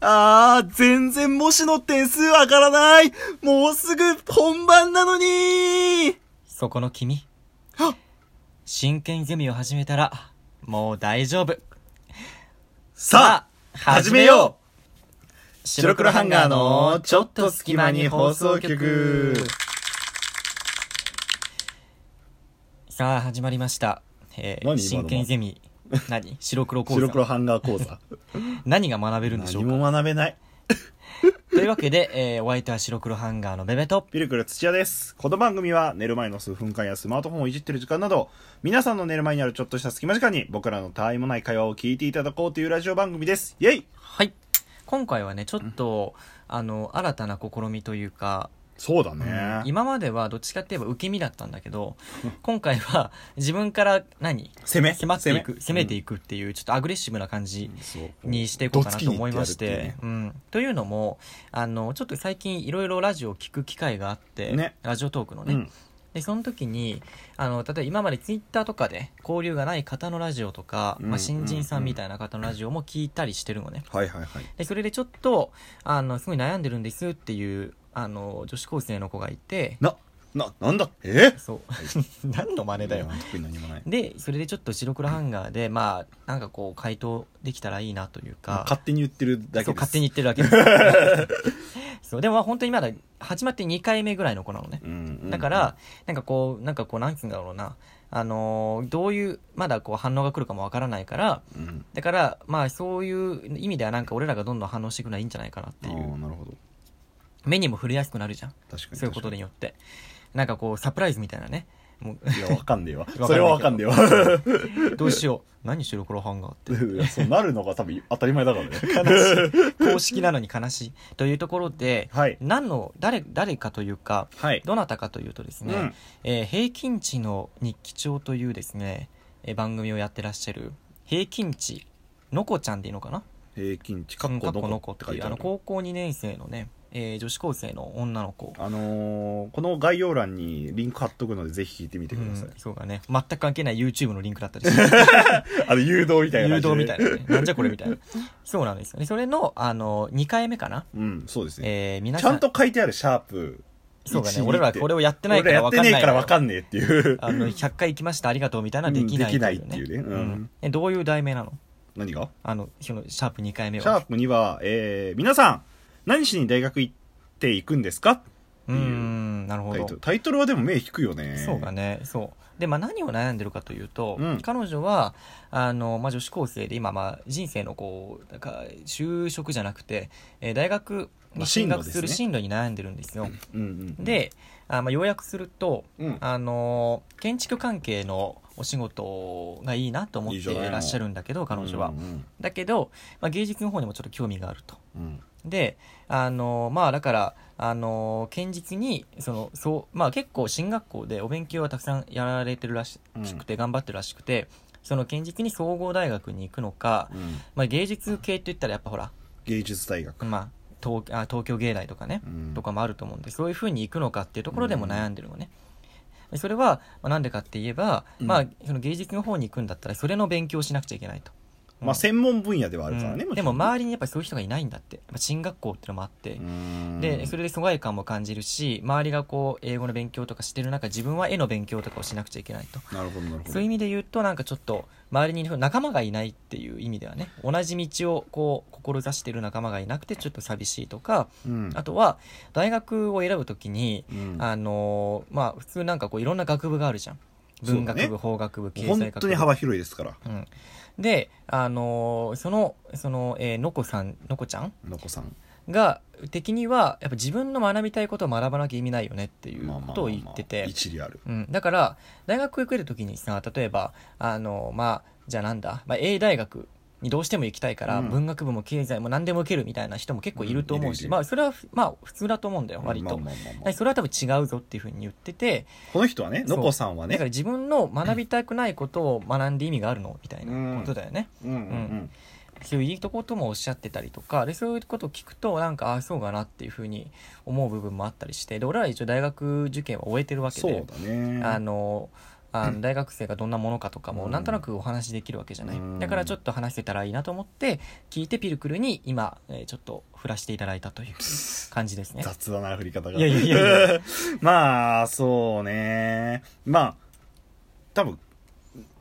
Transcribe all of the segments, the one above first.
あー、全然模試の点数上がらない。もうすぐ本番なのに。そこの君。あ。真剣ゼミを始めたらもう大丈夫。さあ、始めよう。白白黒ハンガーのちょっと隙間に放送局。さあ始まりました、えー真剣ゼミ何？白黒講座白黒ハンガー講座。何が学べるんでしょ何うか？も学べない。というわけで、えーお相手は白黒ハンガーのベベとピルクル土屋です。この番組は寝る前の数分間やスマートフォンをいじってる時間など、皆さんの寝る前にあるちょっとした隙間時間に僕らのたわいもない会話を聞いていただこうというラジオ番組です。イェイはい今回はねちょっと、あの新たな試みというかそうだね。今まではどっちかって言えば受け身だったんだけど 今回は自分から何？攻め？迫っていく攻め？ていいくっていうちょっとアグレッシブな感じにしていこうかなと思いましてというのもあのちょっと最近いろいろラジオを聞く機会があって、ね。ラジオトークのね、いうね。でその時にあの例えば今までツイッターとかで交流がない方のラジオとか、うんまあ、新人さんみたいな方のラジオも聞いたりしてるのねうん。はいはいはい。でそれでちょっとあのすごい悩んでるんですっていうあの女子高生の子がいてな、な、なんだ？え？そう 何の真似だよ特に何もない。でそれでちょっと白黒ハンガーでまあなんかこう回答できたらいいなというか勝手に言ってるだけです。そう勝手に言ってるだけです そうでもまあ本当にまだ始まって2回目ぐらいの子なのねうんうん。だから、なんかこうなんかこうなんつうんだろうなあのーどういうまだこう反応が来るかもわからないからうん。だからまあそういう意味ではなんか俺らがどんどん反応していくのはいいんじゃないかなっていうなるほど。目にも触れやすくなるじゃん。そういうことによってなんかこうサプライズみたいなねもういや、わかんねえわ。それはわかんねえわ。どうしよう。何白黒ハンガーって。いやそうなるのが多分当たり前だからね。公式なのに悲しい。というところで、はい。何の誰誰かというかはい。どなたかというとですね、うん。えー平均値の日記帳というですね、えー番組をやってらっしゃる平均値のこちゃんでいいのかな？平均値、カかっこのこっていうあの。高校2年生のね、えー女子高生の女の子。あのー、この概要欄にリンク貼っとくのでぜひ聞いてみてください。うん。そうだね。全く関係ない YouTube のリンクだったりして。あの、誘導みたいな誘感じで。導みたいな、ね、なんじゃこれみたいな。そうなんですよね。それのあの2回目かな、うん、そうですね。えー皆さん。ちゃんと書いてあるシャープ。そうだね。1俺らこれをやってないから俺らやってねえからわかんんねえっていう。あの100回行きました。ありがとうみたいなのはできないうんできないっていうね。うん。ん。えどういう題名なの？何が？あのそのシャープ2回目は。シャープには、えー、皆さん、何しに大学行っていくんですか？う。ーんなるほど。タイトル。はでも目引くよね。そうだね。そう。でまあ何を悩んでるかというと、うん。彼女はあの、まあ、女子高生で今、まあ、人生のこうなんか就職じゃなくて、えー大学に進学するまあ進路に悩んでるんですよ、うんうん。、であ、まあ、要約するとうん。あの建築関係のお仕事がいいなと思っていらっしゃるんだけど彼女は、うん。だけど、まあ、芸術の方にもちょっと興味があると。うん。であのまあだからあの堅実にそのそうまあ結構進学校でお勉強はたくさんやられてるらしくて、頑張ってるらしくてその堅実に総合大学に行くのか、うん。まあ、芸術系って言ったらやっぱほら、芸術大学。まあ、東あ東京芸大とかね、うんとかもあると思うんでそういうふうに行くのかっていうところでも悩んでるのね、でそれは、まあ、なんでかって言えば、うんまあ、その芸術の方に行くんだったらそれの勉強をしなくちゃいけないと。まあ、専門分野ではあるからね。うん。でも周りにやっぱりそういう人がいないんだって。進学校っていうのもあって、りでそれで疎外感も感じるし周りがこう英語の勉強とかしてる中自分は絵の勉強とかをしなくちゃいけないと。なるほど、なるほど。そういう意味で言うとなんかちょっと周りに仲間がいないっていう意味ではね同じ道をこう志してる仲間がいなくてちょっと寂しいとかうん。あとは大学を選ぶときに、うん。あのーまあ普通なんかこういろんな学部があるじゃん文学部、ね法学部経済学部。本当に幅広いですから。うん、であのーそのその、えーのこさんのこちゃん？のこさん。が的にはやっぱ自分の学びたいことを学ばなきゃ意味ないよねっていうまあまあまあまあ。ことを言ってて、一理ある。うん、だから大学行くる時にさ例えばあのまあじゃあなんだ、まあ、A 大学にどうしても行きたいから、うん。文学部も経済も何でも受けるみたいな人も結構いると思うし、まあそれはまあ普通だと思うんだよ割と、それは多分違うぞっていうふうに言っててこの人はね、のこさんはだからね。自分の学びたくないことを学んで意味があるのみたいなことだよね、うんうんそういういいとこともおっしゃってたりとかでそういうことを聞くとなんかああそうかなっていうふうに思う部分もあったりしてで俺らは一応大学受験は終えてるわけでそうだね。あのあの大学生がどんなものかとかもうん。なんとなくお話できるわけじゃない、うん。だからちょっと話せたらいいなと思って聞いてピルクルに今、えーちょっと振らせていただいたという感じですね。雑だな振り方が。いやいやいや。まあそうね。まあ多分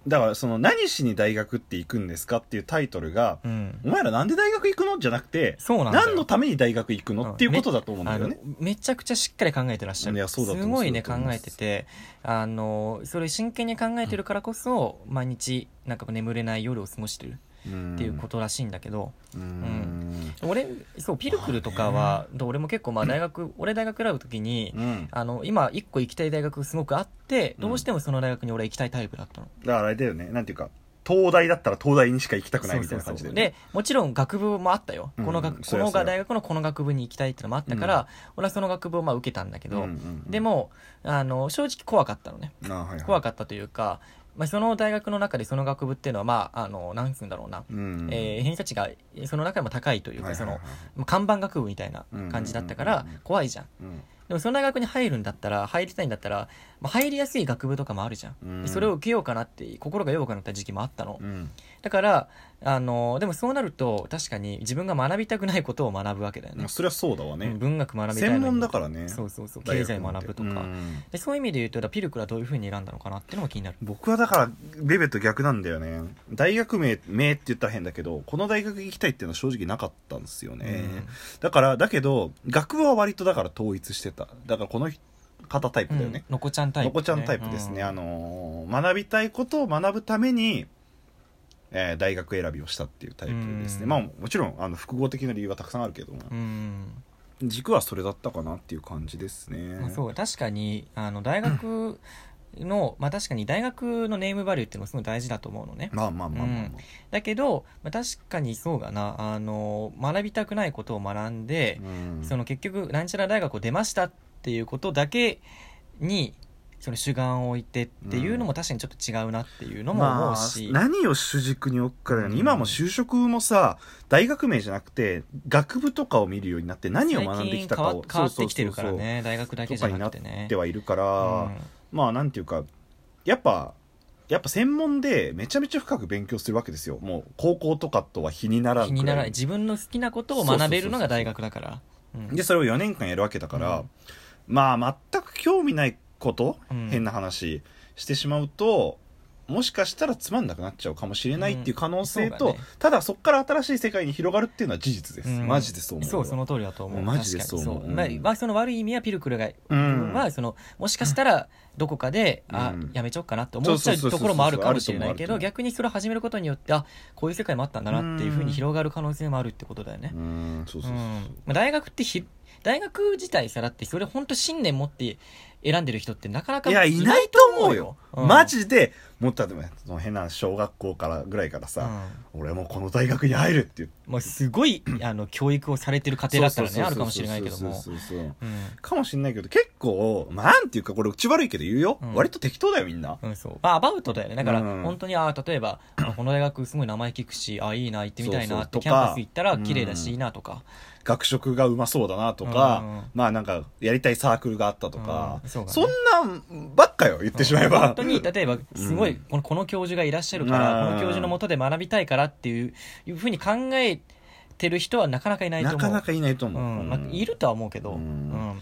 だからその何しに大学って行くんですかっていうタイトルがうん。お前らなんで大学行くの？じゃなくてそうなんだよ。何のために大学行くのっていうことだと思うんだよね。あのめちゃくちゃしっかり考えてらっしゃる。いやそうだと思うすごいね考そうだと思いますえてて。あのそれ真剣に考えてるからこそ、毎日なんか眠れない夜を過ごしてるっていうことらしいんだけど、うん。ん。俺そうピルクルとかは、で俺も結構まあ大学、俺大学選ぶ時に、うん。あの今一個行きたい大学すごくあってうん。どうしてもその大学に俺は行きたいタイプだったの、だからあれだよね。なんていうか東大だったら東大にしか行きたくないみたいな感じで、ね、でもちろん学部もあったよ、うん。この学この大学のこの学部に行きたいってのもあったから、俺はその学部をまあ受けたんだけど、うんうんうん。でもあの正直怖かったのね。あはいはい。怖かったというか、まあ、その大学の中でその学部っていうのはまああのなんつうんだろうな、うん。えー偏差値がその中でも高いというか、そのはいはい。はいまあ看板学部みたいな感じだったから怖いじゃん。うん。でもその大学に入るんだったら入りたいんだったら、まあ、入りやすい学部とかもあるじゃん、うん。でそれを受けようかなって心が弱くなった時期もあったの、うん。だからあのでもそうなると確かに自分が学びたくないことを学ぶわけだよね。まあ、そりゃそうだわね、うん文学学びたい専門だからね。そうそうそう。大経済学ぶとか、うん。でそういう意味で言うとピルクルはどういうふうに選んだのかなっていうのも気になる。僕はだからベベと逆なんだよね。大学名名って言ったら変だけどこの大学行きたいっていうのは正直なかったんですよね、だからだけど学部は割とだから統一してた。だからこの方タイプだよね、のこちゃんタイプ、のこちゃんタイプですね、うん。あのー学びたいことを学ぶために、えー大学選びをしたっていうタイプですね、うん。まあもちろんあの複合的な理由はたくさんあるけども、うん。軸はそれだったかなっていう感じですね、まあ、そう。確かにあの大学の、まあ確かに大学のネームバリューっていうのもすごい大事だと思うのね。まあまあまあまあ、まあだけど、まあ、確かにそうだな。あの学びたくないことを学んで、うん。その結局なんちゃら大学を出ましたっていうことだけにその主眼を置いてっていうのも確かにちょっと違うなっていうのも思うし、まあ、何を主軸に置くかだよね、うん。今も就職もさ大学名じゃなくて学部とかを見るようになって何を学んできたかを。最近変わってきてるからね。大学だけじゃなくてね。ってはいるから、うんまあなんていうかやっぱやっぱ専門でめちゃめちゃ深く勉強するわけですよ。もう高校とかとは比にならんにならない。自分の好きなことを学べるのが大学だから。うんでそれを4年間やるわけだから、うんまあ全く興味ないこと、うん。変な話してしまうともしかしたらつまんなくなっちゃうかもしれないっていう可能性と、うんね。ただそこから新しい世界に広がるっていうのは事実です、うん。マジでそう思うそうその通りだと思う。マジでそう思う。う。ん。まあその悪い意味はピルクルが、うん。はそのもしかしたらどこかで、あうん。やめちゃおうかなって思っちゃうところもあるかもしれないけど逆にそれを始めることによってあこういう世界もあったんだなっていうふうに広がる可能性もあるってことだよね。まあ、大学ってひ大学自体さだってそれ本当信念持って選んでる人ってなかなかいやいないと思うよ、うん。マジでもっと例えばその変な小学校からぐらいからさ、俺はもうこの大学に入るって言ってう。んもうすごい あの教育をされてる家庭だったらねあるかもしれないけども。そうそうそうん。かもしれないけど結構、まあ、なんていうかこれ口悪いけど言うよ、うん。割と適当だよみんな、うん、そう。まあ、アバウトだよね。だから、うん。本当に、あ例えば、あこの大学すごい名前聞くし、あいいな、行ってみたいなって、キャンパス行ったら綺麗だし、うん。いいなとか。学食がうまそうだなとか、うん。まあなんかやりたいサークルがあったとか、うん。そね。そんなんばっかよ言ってしまえば、本当に、例えば、すごい、このこの教授がいらっしゃるから、うん。この教授のもとで学びたいからっていう、いうふうに考えてる人はなかなかいないと思う。なかなかいないと思う、うん。まあ、いるとは思うけど、ううんん。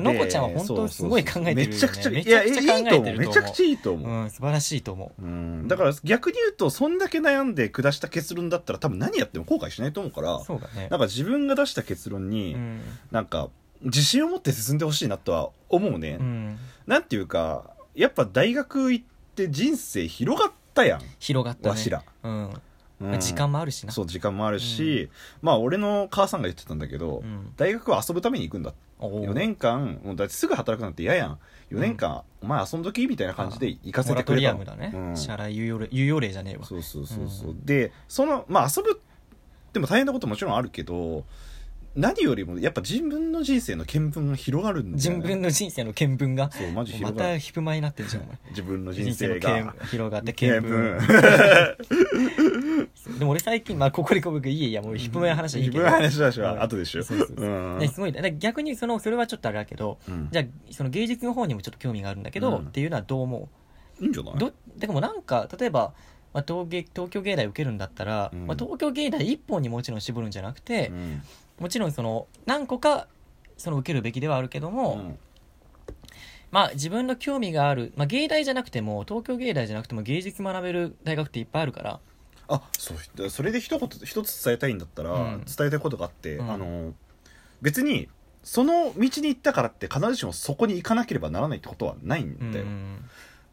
のこちゃんは本当すごい考えてる。めちゃくちゃ考えと思てるうめちゃくちゃいいと思う、うん、素晴らしいと思う。うんだから逆に言うとそんだけ悩んで下した結論だったら多分何やっても後悔しないと思うからそうだねなん。か自分が出した結論に、うん。なんか自信を持って進んでほしいなとは思うね、うん。なんていうかやっぱ大学行って人生広がったやん、広がったね。わしら、うん。うん時間もあるしな。そう時間もあるし、まあ俺の母さんが言ってたんだけど、うん大学は遊ぶために行くんだおー4年間もうだってすぐ働くなんて嫌やん。4年間、お前遊んどきみたいな感じで行かせてくれた。のリアムだね、うん。支払い猶予令猶予令じゃねえわ。そうそうそうそう、うでそのまあ遊ぶでも大変なこともちろんあるけど何よりもやっぱ自分の人生の見聞が広がるんだよ、自ね、分の人生の見聞がそうマジま広がる。たヒプマイになってるじゃんお前。自分の人人生の生が見広がって見見聞。聞でも俺最近まあここでこ僕いいやいやもうヒプマイの話はいい自分けどの話だしうん。は後でしょそうそうそう。うん。ねすごいね。だから逆にそのそれはちょっとあれだけどうん。じゃあその芸術の方にもちょっと興味があるんだけど、うん。っていうのはどう思いいんじゃない？どでもなんか例えば、まあ、東芸東京芸大受けるんだったら、うん。まあ、東京芸大一本にもちろん絞るんじゃなくてう、ん。もちろんその何個かその受けるべきではあるけども、うん。まあ自分の興味がある、まあ、芸大じゃなくても東京芸大じゃなくても芸術学べる大学っていっぱいあるから。あそうそれで一言一つ伝えたいんだったら、うん。伝えたいことがあって、うん。あの別にその道に行ったからって必ずしもそこに行かなければならないってことはないんだよ、うん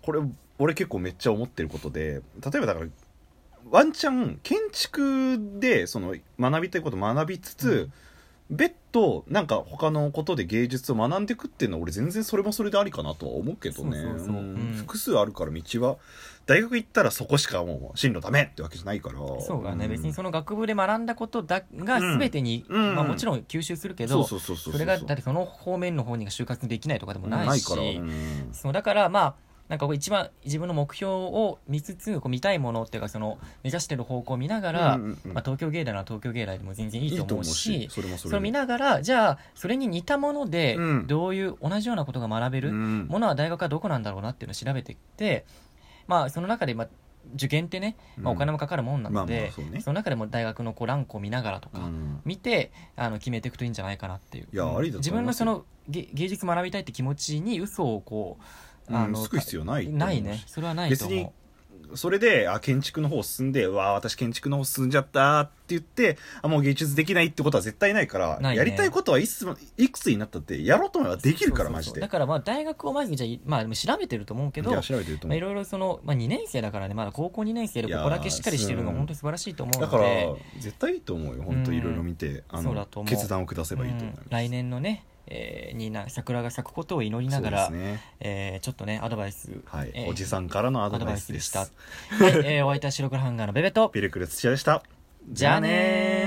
これ俺結構めっちゃ思ってることで例えばだからワンチャン建築でその学びたいこと学びつつ、別途なんか他のことで芸術を学んでいくっていうのは俺全然それもそれでありかなとは思うけどね。複数あるから道は大学行ったらそこしかもう進路ダメってわけじゃないから。そうだね、ん。別にその学部で学んだことだが全てに、うん。まあ、もちろん吸収するけど、それがだってその方面の方に就活できないとかでもないし、から、うん。そうだからまあなんかこう一番自分の目標を見つつこう見たいものっていうかその目指してる方向を見ながら、うんうんうん。まあ、東京芸大なら東京芸大でも全然いいと思うしそれもそれでそれを見ながらじゃあそれに似たものでうん。どういう同じようなことが学べる？うん。ものは大学はどこなんだろうなっていうのを調べていってまあその中でまあ受験ってね、まあ、お金もかかるもんなのまあまであそうね。その中でも大学のこうランクを見ながらとか、うん。見てあの決めていくといいんじゃないかなっていう。いやありだと思いますよ。自分のその芸芸術学びたいって気持ちに嘘をこううんつく必要ないないね。それはないと思う。別にそれであ建築の方進んでうわあ私建築の方進んじゃったって言ってあもう芸術できないってことは絶対ないからね。やりたいことはいくつもいくつになったってやろうと思えばできるからマジで。だからまあ大学をまずじゃあまあ調べてると思うけどいろいろその、まあ、2年生だからねまだ高校2年生でここだけしっかりしてるのが本当に素晴らしいと思うだからので絶対いいと思うよ本当うんいろいろ見てあの決断を下せばいいと思います。うん来年のね、えーにな桜が咲くことを祈りながら、ね。えーちょっとねアドバイス、はい。えーおじさんからのアドバイスでした。はい、えーお相手は白黒ハンガーのベベとピルクル土屋でした。じゃあねー